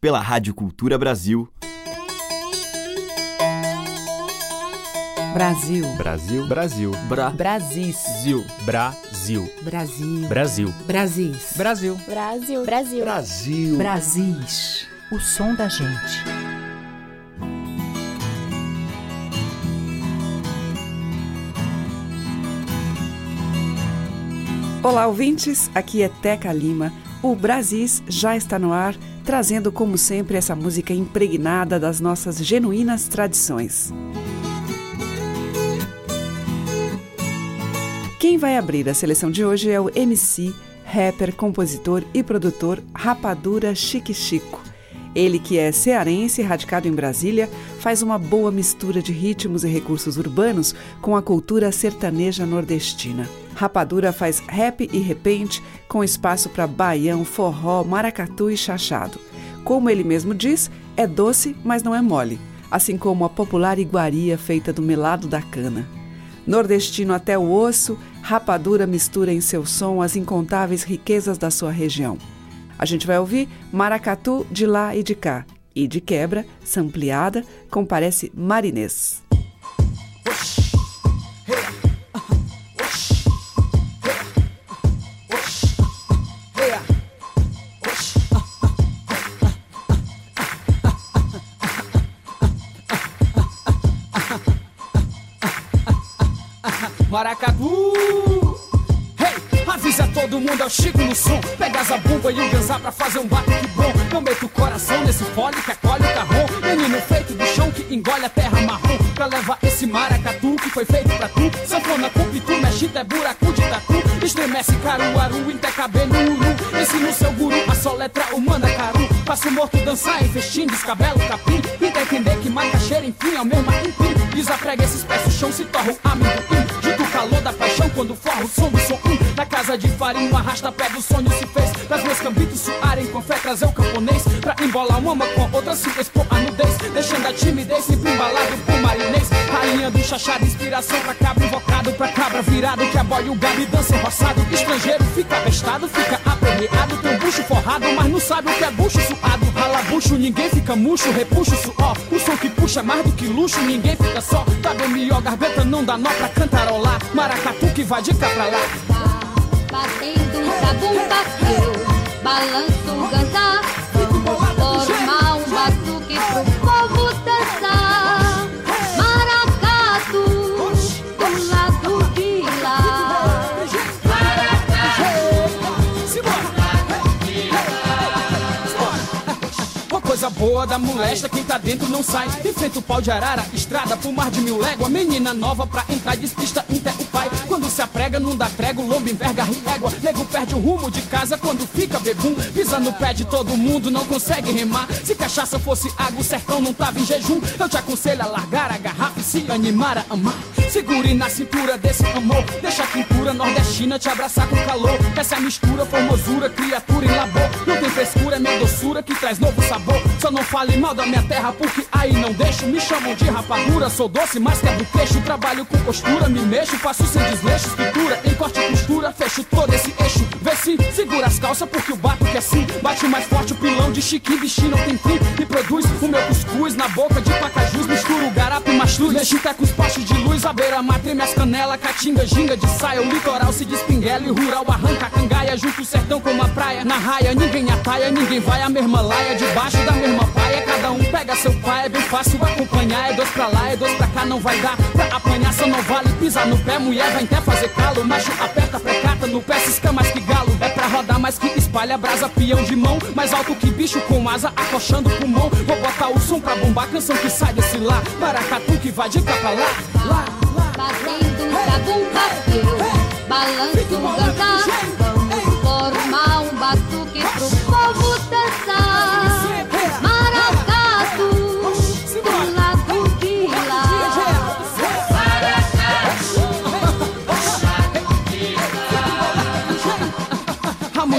pela Rádio Cultura Brasil. Brasil. Brasil. Brasil. Bra. Brasis. Zil. Brasil. Brasil. Brasil. Brasis. Brasil. Brasil. Brasil. Brasil. Brasis. O som da gente. Olá, ouvintes. Aqui é Teca Lima. O Brasis já está no ar, trazendo, como sempre, essa música impregnada das nossas genuínas tradições. Quem vai abrir a seleção de hoje é o MC, rapper, compositor e produtor Rapadura Chique Chico. Ele, que é cearense, radicado em Brasília, faz uma boa mistura de ritmos e recursos urbanos com a cultura sertaneja nordestina. Rapadura faz rap e repente, com espaço para baião, forró, maracatu e chachado. Como ele mesmo diz, é doce, mas não é mole, assim como a popular iguaria feita do melado da cana. Nordestino até o osso, Rapadura mistura em seu som as incontáveis riquezas da sua região. A gente vai ouvir Maracatu de lá e de cá, e de quebra, sampleada, comparece Marinês. Maracatu. Hey, avisa todo mundo, é o Chico no som. Pega a bumba e o ganzá pra fazer um batuque bom. Eu meto o coração nesse fole que acolhe o carrão. Menino feito do chão que engole a terra marrom. Pra levar esse maracatu que foi feito pra tu. Sanfona com pitu, mexe é buraco de tatu. Estremece caruaru, inte cabelo uru. Ensina o seu guru a soletra o mandacaru. Faça o morto dançar em festim, descabelo capim. Tá entender que macaxeira, enfim, é o mesmo empim. Desaprega esses pés, o chão se torna um casa de farinha, arrasta pé do sonho se fez. Das meus cambitos suarem com fé, trazer o camponês. Pra embolar uma com outra, se expor a nudez. Deixando a timidez, sempre embalado por marinês. Rainha do chachado, inspiração pra cabra, invocado pra cabra virado. Que aboia o gado e dança roçado. Estrangeiro fica bestado, fica aperreado. Tem bucho forrado, mas não sabe o que é bucho suado. Rala bucho, ninguém fica murcho, repuxa o suor. O som que puxa mais do que luxo, ninguém fica só. Tá melhor, garganta não dá nó pra cantarolar. Maracatu que vai de cá pra lá. Batendo zabumba, eu balanço ganzá. Vamos formar um batuque pro povo dançar. Boa da molesta, quem tá dentro não sai. Enfrenta o pau de arara, estrada pro mar de mil léguas. Menina nova pra entrar, despista inte o pai. Quando se aprega, não dá trégua, o lombo enverga régua. Nego perde o rumo de casa quando fica bebum. Pisa no pé de todo mundo, não consegue remar. Se cachaça fosse água, o sertão não tava em jejum. Eu te aconselho a largar a garrafa e se animar a amar. Segure na cintura desse amor. Deixa a quintura nordestina te abraçar com calor. Essa é mistura, formosura, criatura em labor. Não tem frescura, é minha doçura que traz novo sabor. Só não fale mal da minha terra, porque aí não deixo. Me chamam de rapadura, sou doce, mas quebro queixo. Trabalho com postura, me mexo, faço sem desleixo. Escritura, em corte e costura, fecho todo esse eixo. Vê se segura as calças, porque o bato que assim. Bate mais forte o pilão de chiquinho, bichinho não tem fim. E produz o meu cuscuz na boca de pacajus. Misturo garapo e mastruz. Mexita com os postes de luz, a beira-mar treme as canelas. Catinga, ginga de saia, litoral se despinguela. E rural arranca a cangaia, junto o sertão com uma praia. Na raia, ninguém ataia, ninguém vai a mesma laia. Debaixo da mesma paia, cada um pega seu pai. É bem fácil acompanhar, é dois pra lá, é dois pra cá, não vai dar. Pra apanhar só não vale pisar no pé, mulher vai até fazer calo. Macho aperta, precata no pé, cisca mais que galo. É pra rodar mais que espalha brasa, peão de mão. Mais alto que bicho com asa, acochando pulmão. Vou botar o som pra bombar, canção que sai desse lá. Maracatu que vai de cá pra lá, lá, lá. Um zabumba, eu balanço um ganzá. Vamos formar um batuque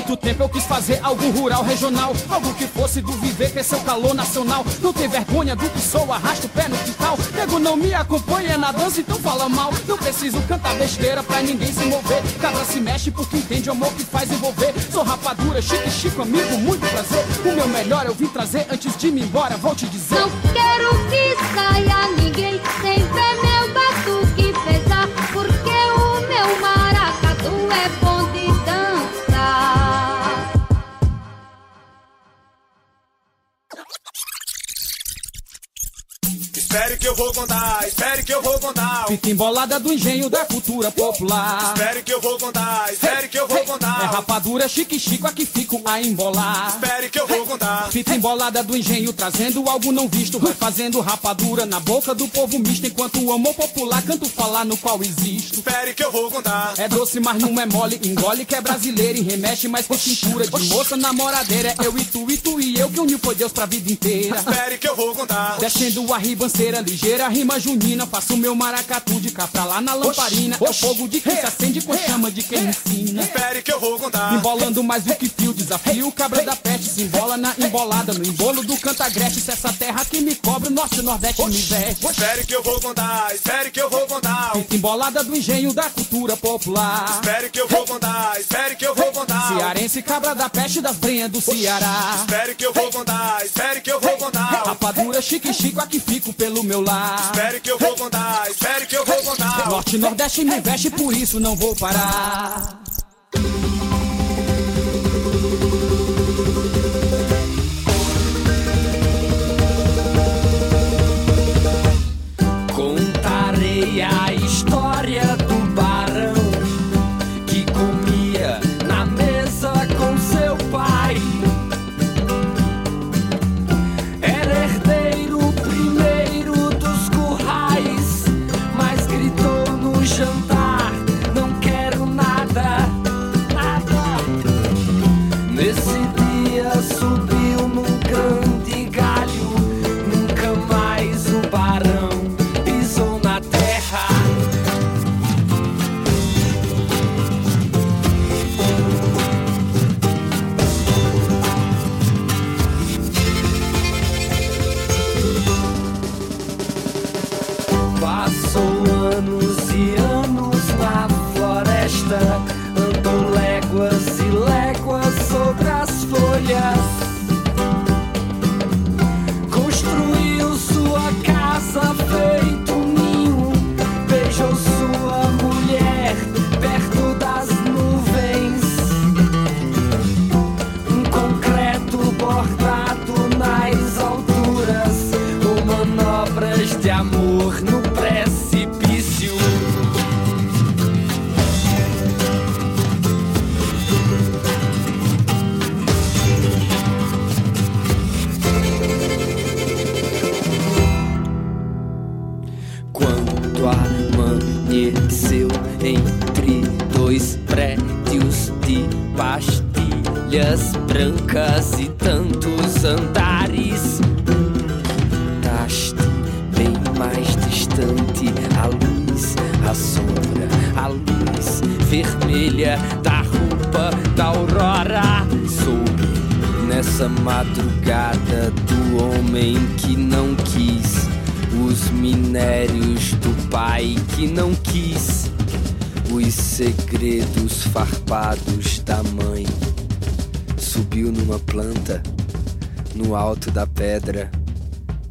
muito tempo eu quis fazer algo rural, regional. Algo que fosse do viver, que é seu calor nacional. Não tem vergonha do que sou, arrasta o pé no quintal. Nego não me acompanha na dança, então fala mal. Não preciso cantar besteira pra ninguém se mover. Cabra se mexe porque entende o amor que faz envolver. Sou rapadura, chique, chico, amigo, muito prazer. O meu melhor eu vim trazer antes de me embora, vou te dizer. Não quero que saia ninguém sem ver vou contar, espere que eu vou contar. Fita embolada do engenho da cultura popular. Espere que eu vou contar, espere que eu vou É contar. rapadura, chique, chico, aqui fico a embolar. Espere que eu vou contar. Fita embolada do engenho, trazendo algo não visto. Vai fazendo rapadura na boca do povo misto. Enquanto o amor popular canto falar no qual existo. Espere que eu vou contar. É doce, mas não é mole. Engole que é brasileiro e remexe mais que cintura. De moça namoradeira, é eu e tu, e tu e eu que uniu foi Deus pra vida inteira. Espere que eu vou contar. Descendo a ribanceira ligeira, rima junina. Faço meu maracatu de cá pra lá na lamparina. É o fogo de quem se acende com chama de quem ensina. Espere que eu vou contar. Embolando mais do que fio, desafio o cabra da peste. Se embola na embolada, no embolo do cantagrete. Se essa terra que me cobre, o norte nordeste me veste. Espere que eu vou contar, espere que eu vou contar. Embolada do engenho da cultura popular. Espere que eu vou contar, espere que eu vou contar. Cearense, cabra da peste das brenhas do Ceará. Espere que eu vou contar, espere que eu vou contar. Rapadura, chique, chico, aqui fico pelo meu Espere que eu vou contar, espere que eu vou contar. Norte e Nordeste me veste, por isso não vou parar. Contarei a história do some os minérios do pai que não quis, os segredos farpados da mãe. Subiu numa planta, no alto da pedra,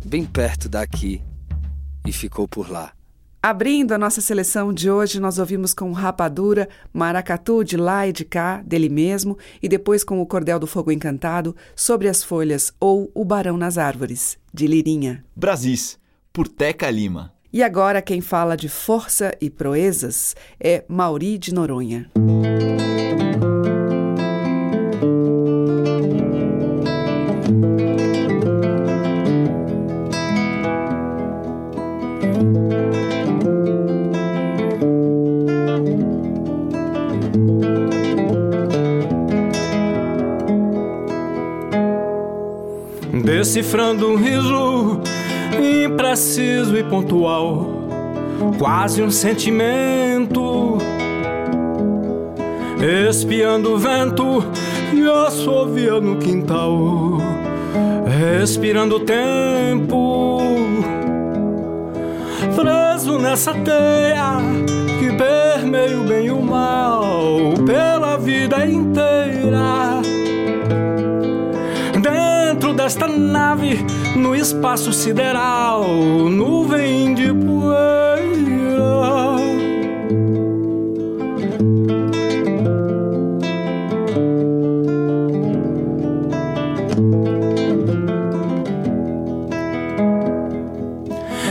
bem perto daqui, e ficou por lá. Abrindo a nossa seleção de hoje, nós ouvimos com Rapadura, Maracatu de lá e de cá, dele mesmo, e depois com o Cordel do Fogo Encantado, Sobre as Folhas ou O Barão nas Árvores, de Lirinha. Brasis, por Teca Lima. E agora quem fala de força e proezas é Mauri de Noronha. Decifrando um riso impreciso e pontual, quase um sentimento. Espiando o vento e assovia no quintal, respirando o tempo, preso nessa teia que permeia o bem e o mal pela vida inteira. Desta nave, no espaço sideral, nuvem de poeira.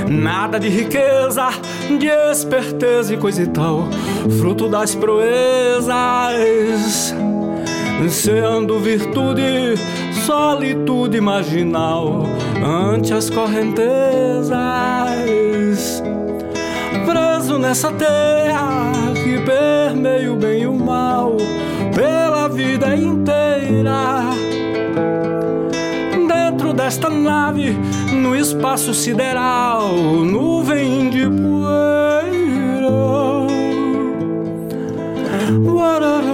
Nada de riqueza, de esperteza e coisa e tal, fruto das proezas, sendo virtude, solitude marginal ante as correntezas. Preso nessa terra que permeia o bem e o mal pela vida inteira dentro desta nave, no espaço sideral, nuvem de poeira. Uararara,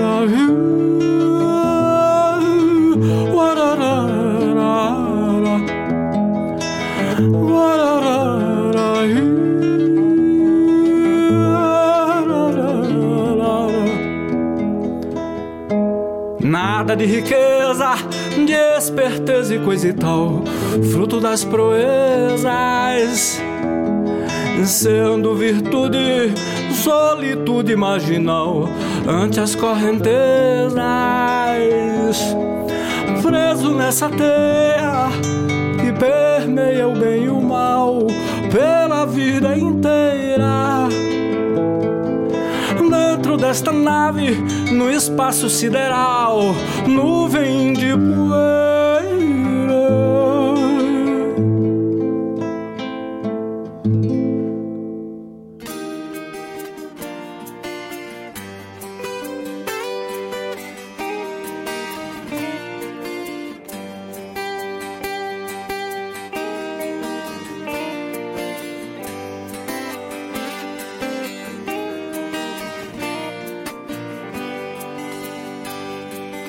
uararara, de riqueza, de esperteza e coisa e tal, fruto das proezas, sendo virtude, solitude marginal. Ante as correntezas, preso nessa teia que permeia o bem e o mal pela vida inteira dentro desta nave, no espaço sideral, nuvem de poeira.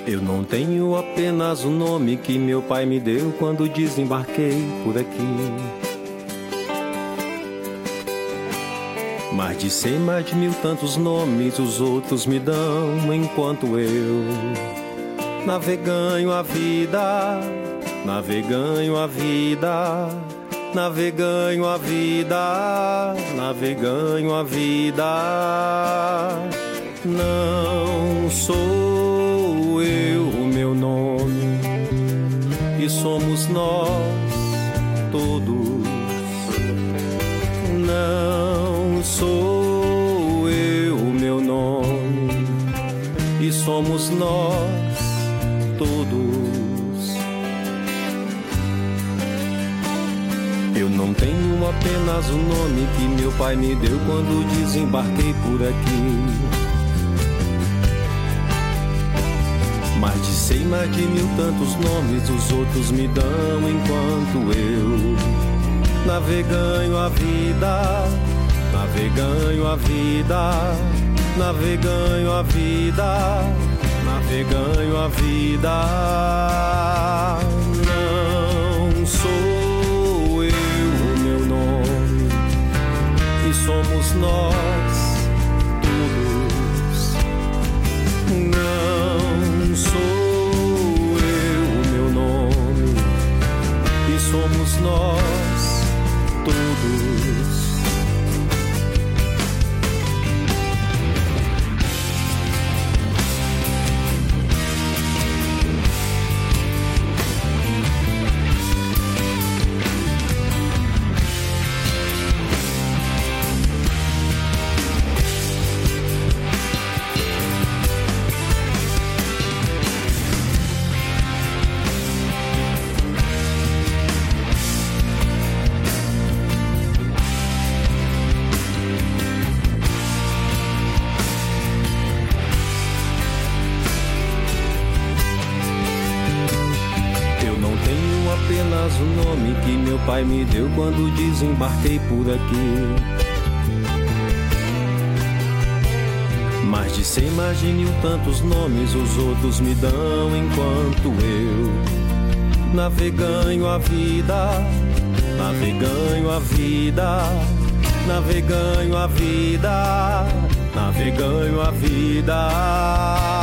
Eu não tenho apenas o nome que meu pai me deu quando desembarquei por aqui. Mas de cem mais de mil tantos nomes os outros me dão enquanto eu naveganho a vida, naveganho a vida, naveganho a vida, naveganho a vida. Não sou eu o meu nome, e somos nós todos. Não sou eu o meu nome, e somos nós todos. Eu não tenho apenas o nome que meu pai me deu quando desembarquei por aqui. Mais de cem, mais de mil tantos nomes os outros me dão enquanto eu naveganho a vida, naveganho a vida, naveganho a vida, naveganho a vida. Não sou eu o meu nome, e somos nós quando desembarquei por aqui. Mais de cem mais de mil tantos nomes os outros me dão enquanto eu naveganho a vida, naveganho a vida, naveganho a vida, naveganho a vida.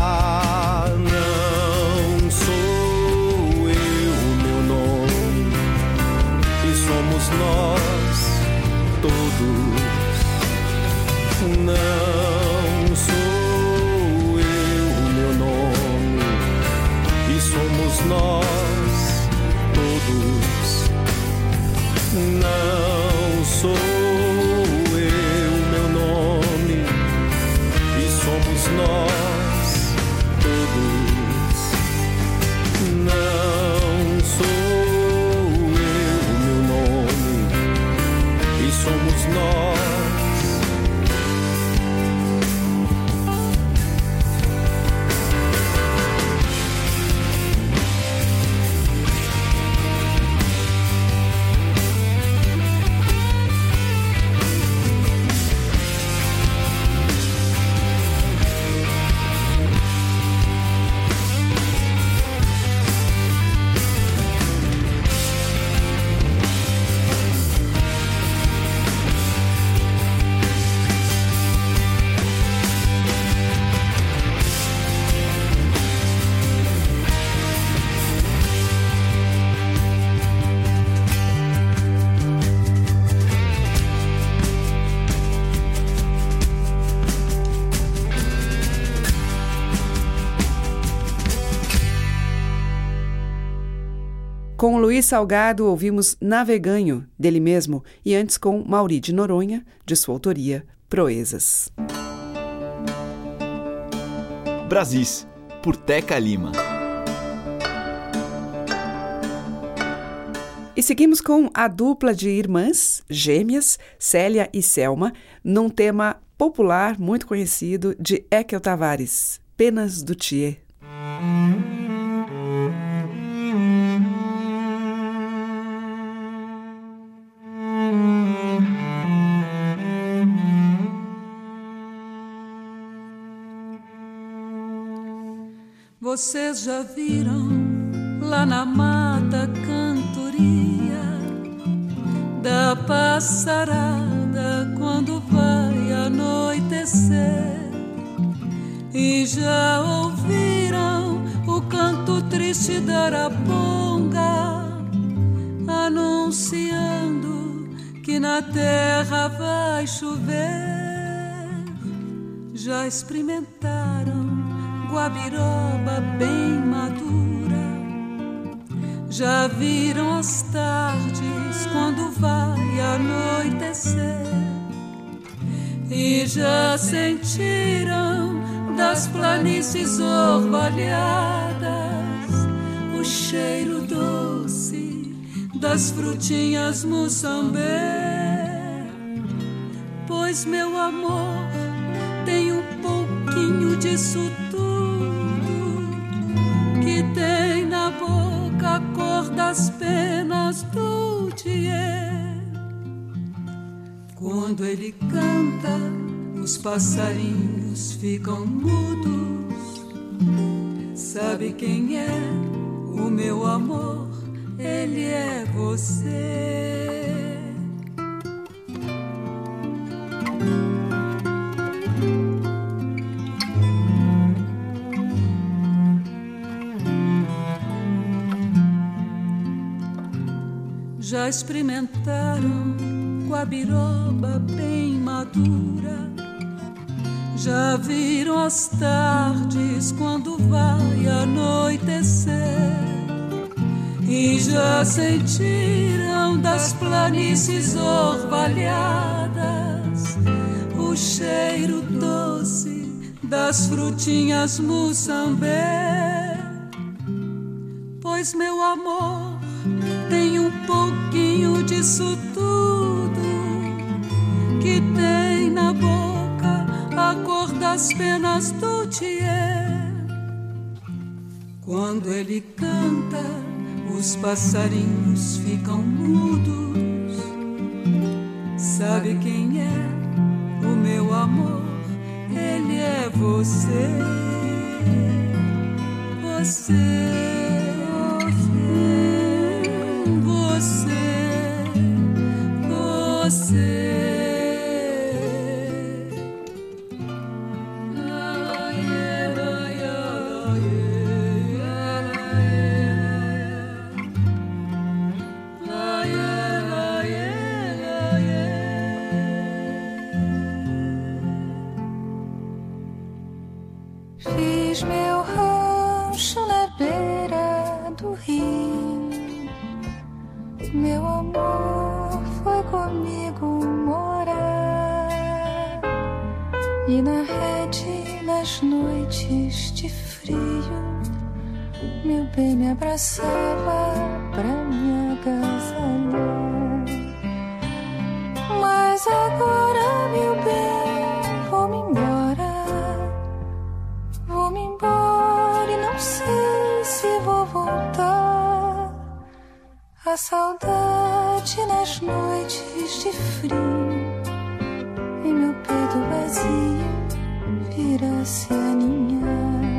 Luiz Salgado ouvimos Naveganho, dele mesmo, e antes com Mauri de Noronha, de sua autoria, Proezas. Brasis, por Teca Lima. E seguimos com a dupla de irmãs gêmeas, Célia e Selma, num tema popular muito conhecido de Ekel Tavares, Penas do Thier. Vocês já viram lá na mata cantoria da passarada quando vai anoitecer? E já ouviram o canto triste da araponga anunciando que na terra vai chover? Já experimentaram? Guabiroba bem madura. Já viram as tardes quando vai anoitecer e já sentiram das planícies orvalhadas o cheiro doce das frutinhas moçambé. Pois meu amor tem um pouquinho disso que a cor das penas do dia. Quando ele canta, os passarinhos ficam mudos. Sabe quem é o meu amor? Ele é você. Já experimentaram guabiroba bem madura. Já viram as tardes quando vai anoitecer. E já sentiram das planícies orvalhadas o cheiro doce das frutinhas moçambé. Pois meu amor tem um pouquinho disso tudo que tem na boca a cor das penas do Thier. Quando ele canta, os passarinhos ficam mudos. Sabe quem é o meu amor? ele é você, você. Abraçava Agora, meu bem, vou-me embora. Vou-me embora e não sei se vou voltar. A saudade nas noites de frio. E meu peito vazio vira-se a ninhar.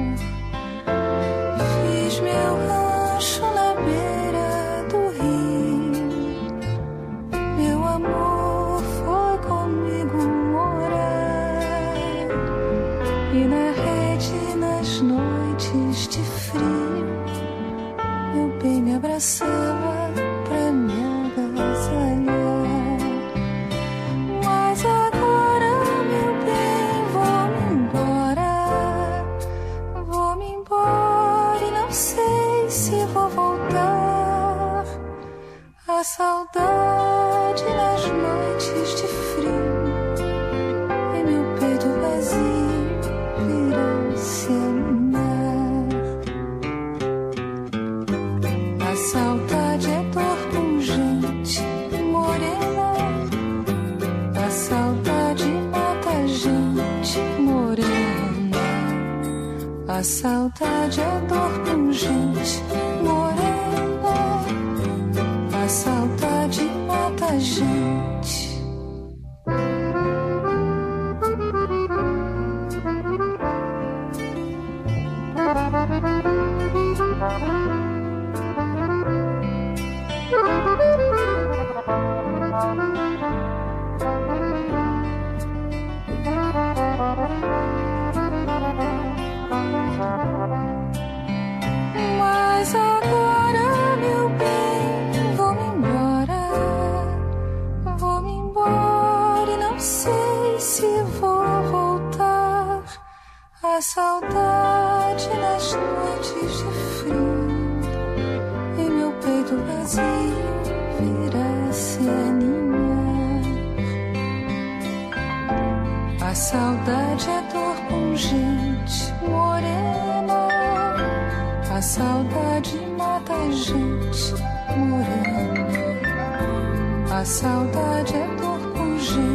Saudade é dor pungente, saudade nas noites de frio e meu peito vazio vira-se aninhar. A saudade é dor pungente, morena. A saudade mata a gente, morena. A saudade é dor pungente,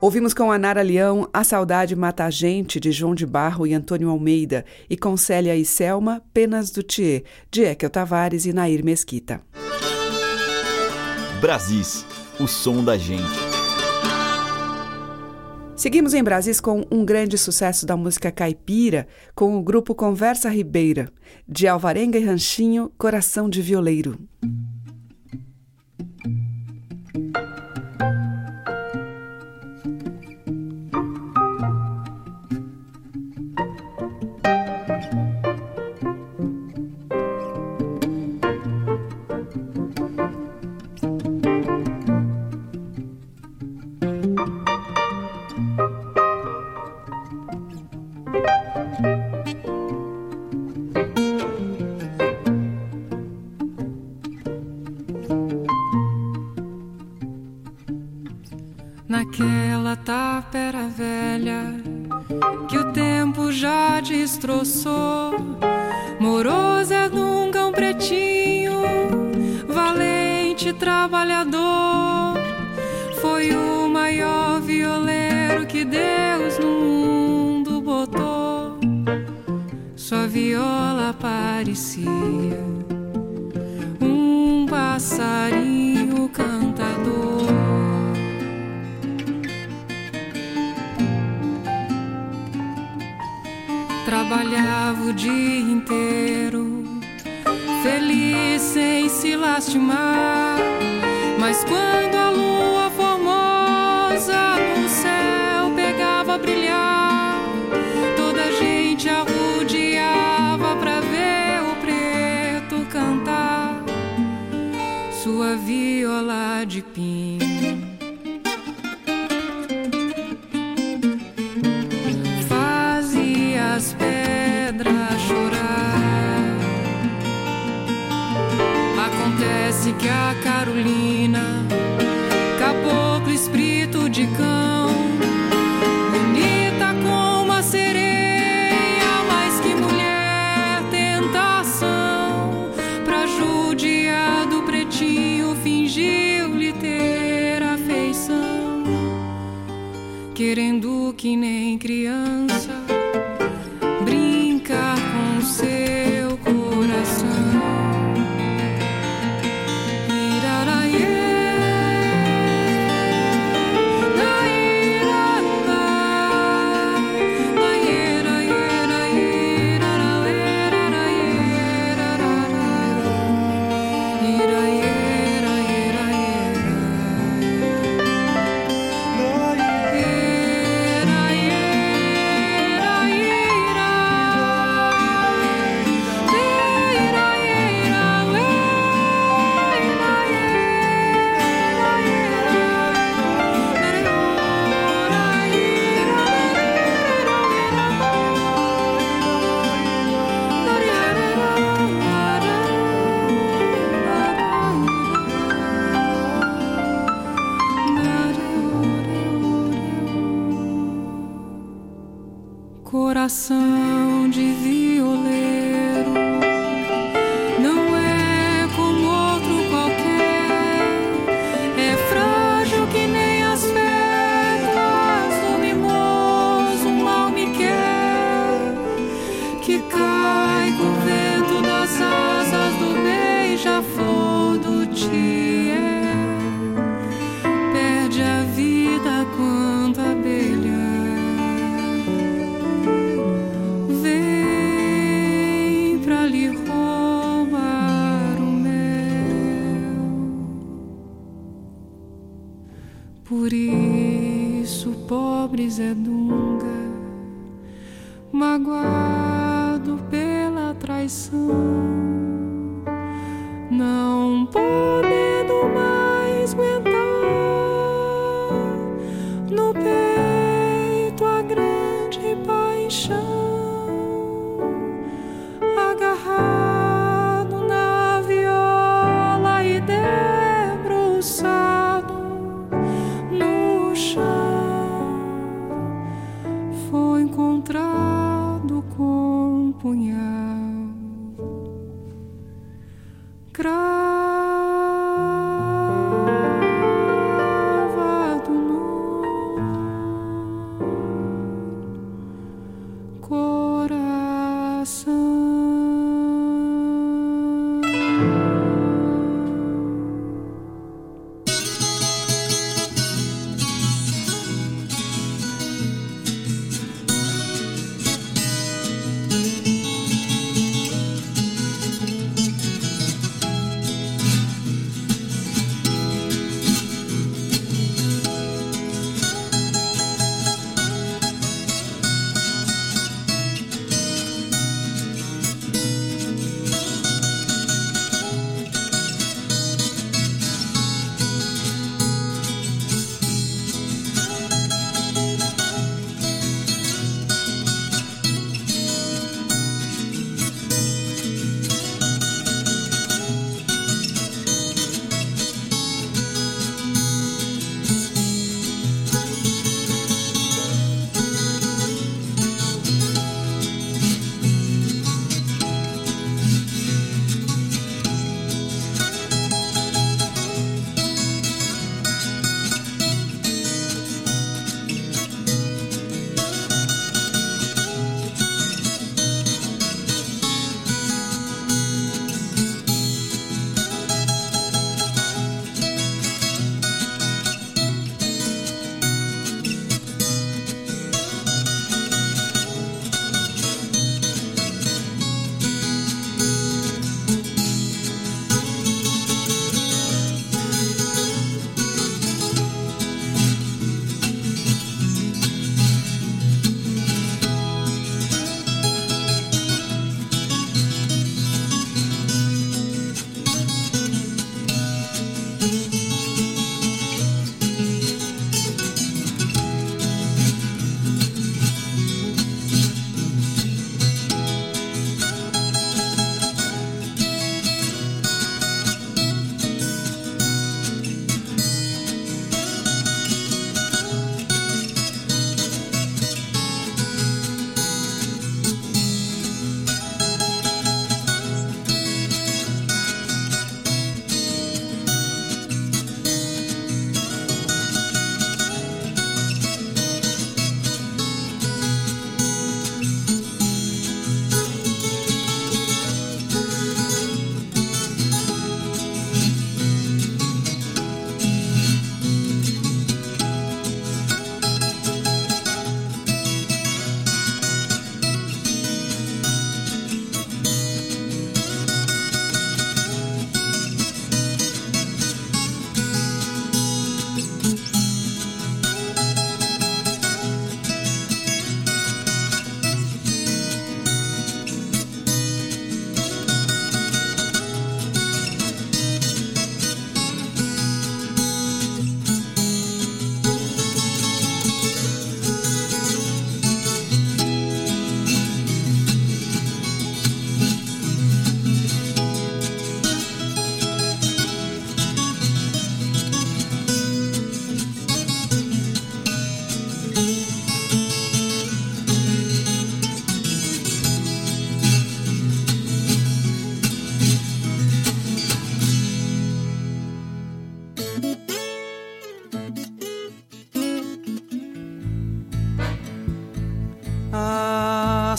Ouvimos com a Nara Leão A Saudade Mata a Gente, de João de Barro e Antônio Almeida, e com Célia e Selma, Penas do Thier, de Ekel Tavares e Nair Mesquita. Brasis, o som da gente. Seguimos em Brasis com um grande sucesso da música caipira, com o grupo Conversa Ribeira, de Alvarenga e Ranchinho, Coração de Violeiro. De pinho. Coração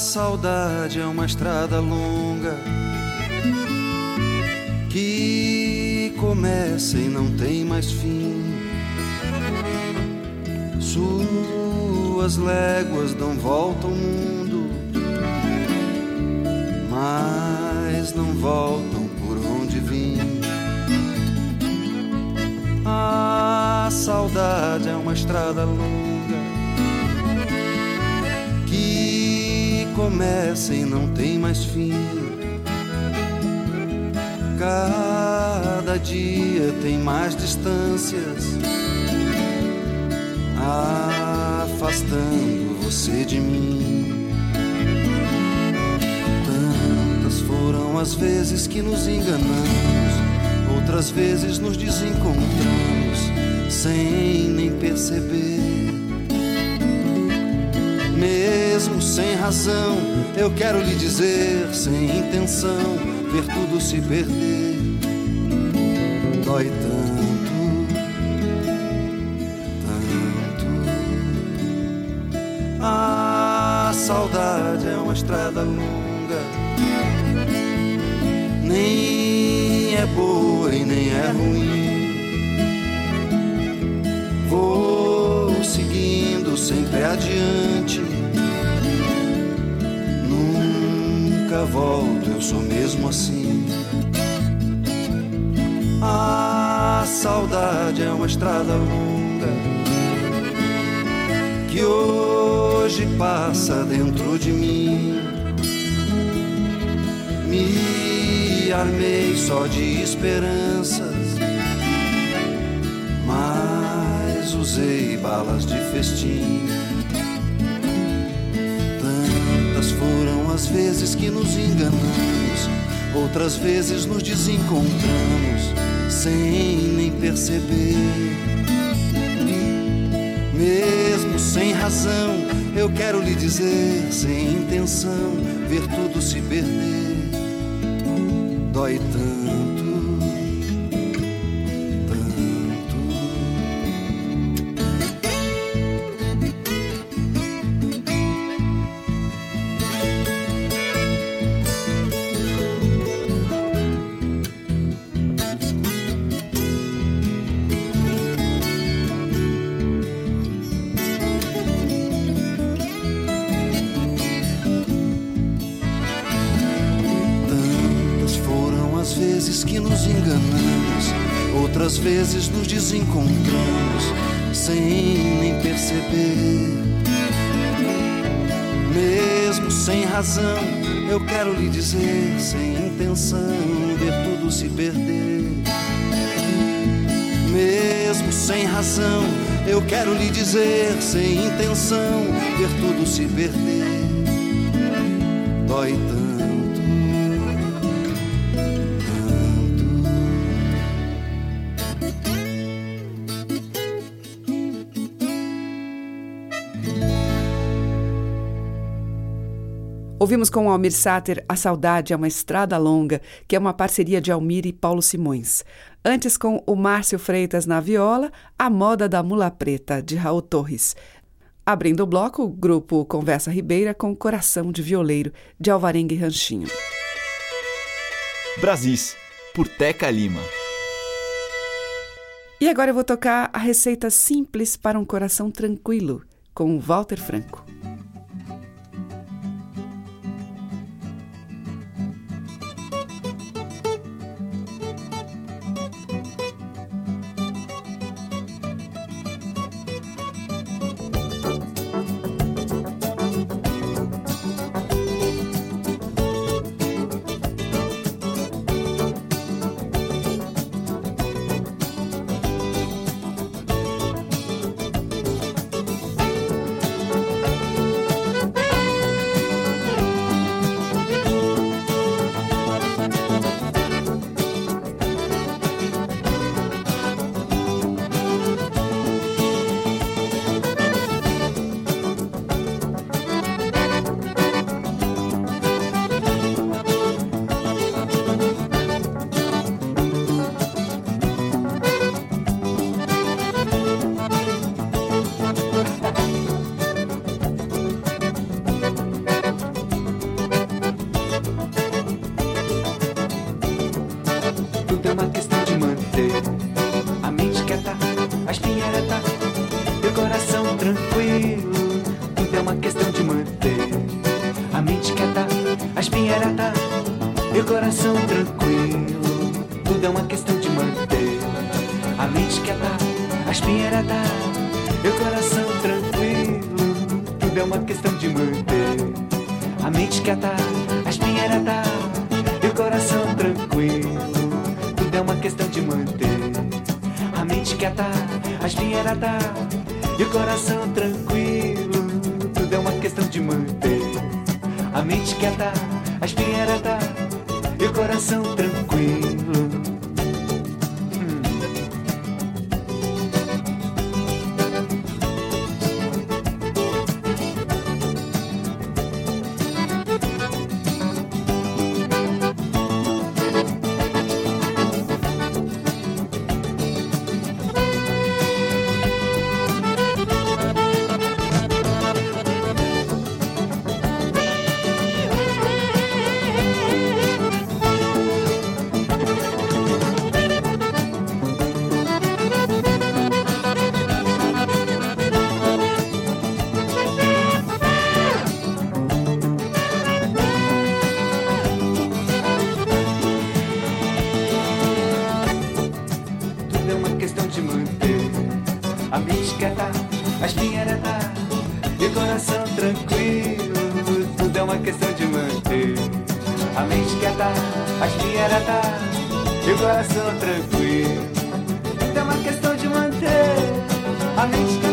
saudade é uma estrada longa que começa e não tem mais fim. Suas léguas dão volta ao mundo, mas não voltam por onde vim. A saudade é uma estrada longa começa e não tem mais fim. Cada dia tem mais distâncias, afastando você de mim. Tantas foram as vezes que nos enganamos, outras vezes nos desencontramos, sem nem perceber. Mesmo sem razão, eu quero lhe dizer, sem intenção, ver tudo se perder. Dói tanto, tanto. A saudade é uma estrada longa, nem é boa e nem é ruim. Vou seguindo sempre adiante. Volto, eu sou mesmo assim. A saudade é uma estrada longa que hoje passa dentro de mim. Me armei só de esperanças, mas usei balas de festim. As vezes que nos enganamos, outras vezes nos desencontramos sem nem perceber. Mesmo sem razão, eu quero lhe dizer, sem intenção, ver tudo se perder. Dói tanto, razão, eu quero lhe dizer, sem intenção, ver tudo se perder. Mesmo sem razão, eu quero lhe dizer, sem intenção, ver tudo se perder. Dói tanto, Ouvimos com o Almir Sater A Saudade é uma Estrada Longa, que é uma parceria de Almir e Paulo Simões. Antes, com o Márcio Freitas na viola, A Moda da Mula Preta, de Raul Torres. Abrindo o bloco, o grupo Conversa Ribeira com Coração de Violeiro, de Alvarenga e Ranchinho. Brasis, por Teca Lima. E agora eu vou tocar a receita simples para um coração tranquilo, com Walter Franco. a espinhareta e o coração tranquilo. Tudo é uma questão de manter a mente quieta, a espinhareta e o coração tranquilo. Tudo é uma questão de manter a mente quieta, a espinhareta e o coração tranquilo. Tudo é uma questão de manter a mente quieta, a espinhareta e o coração tranquilo. Tudo é uma questão de manter quieta, a espinheirada e o coração tranquilo. Tudo é uma questão de manter a mente quieta, a espinheirada e o coração tranquilo. Coração tranquilo. É uma questão de manter a mente quieta,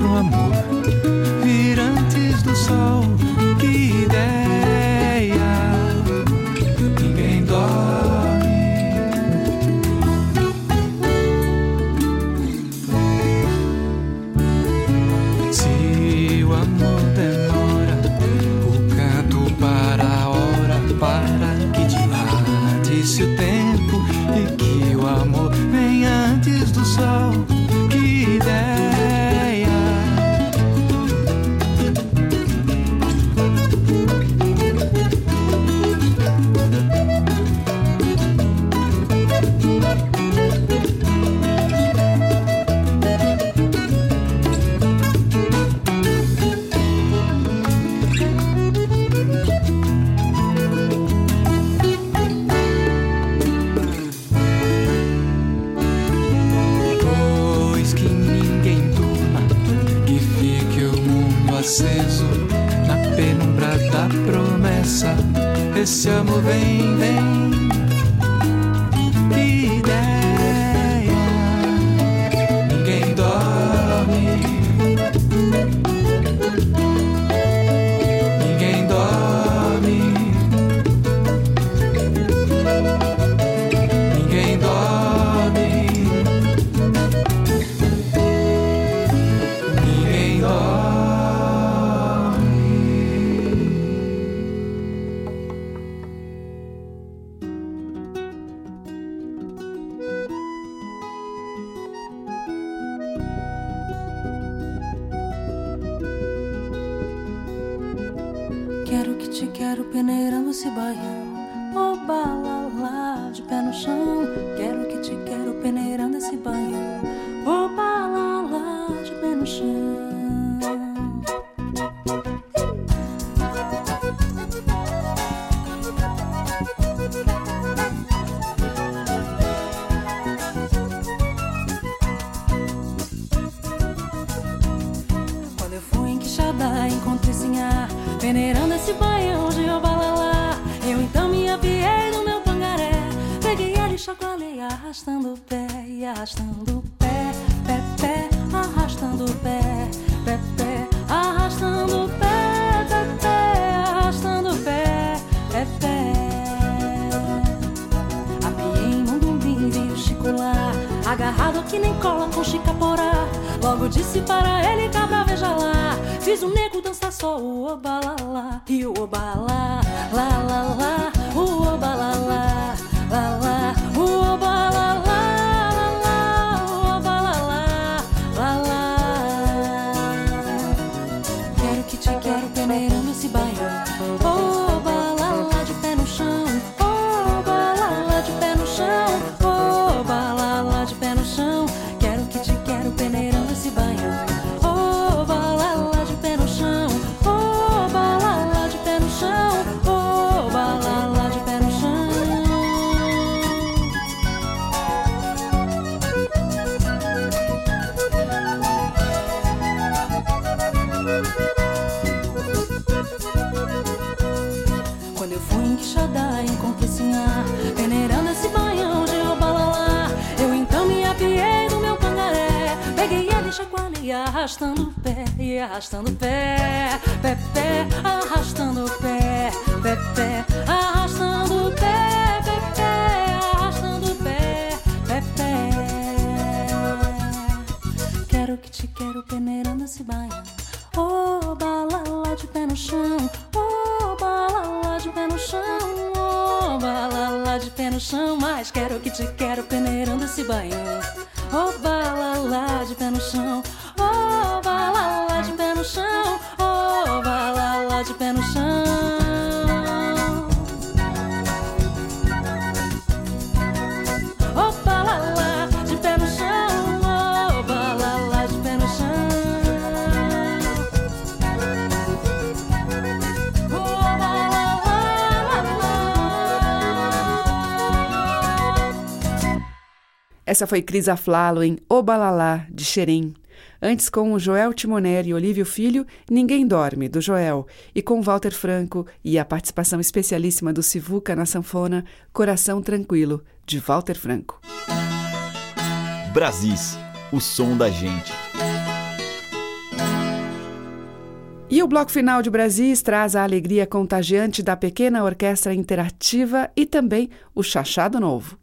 pro amor quero, que te quero, peneirando esse baião. Pô, oh, balalá, de pé no chão. arrastando o pé. Essa foi Cris Aflalo em O Balalá, de Xerém. Antes, com o Joel Timoner e Olívio Filho, Ninguém Dorme, do Joel, e com Walter Franco e a participação especialíssima do Sivuca na sanfona, Coração Tranquilo, de Walter Franco. Brasis, o som da gente. E o bloco final de Brasis traz a alegria contagiante da pequena orquestra interativa e também o Chachado Novo.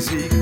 See.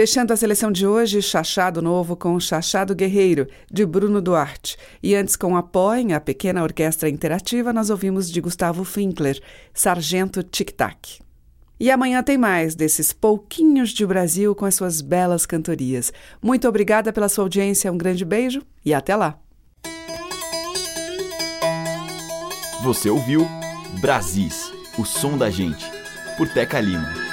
Fechando a seleção de hoje, Chachado Novo com Chachado Guerreiro, de Bruno Duarte. E antes com Apoiem, a pequena orquestra interativa, nós ouvimos de Gustavo Finkler, Sargento Tic Tac. E amanhã tem mais desses pouquinhos de Brasil com as suas belas cantorias. Muito obrigada pela sua audiência, um grande beijo e até lá. Você ouviu Brasis, o som da gente, por Teca Lima.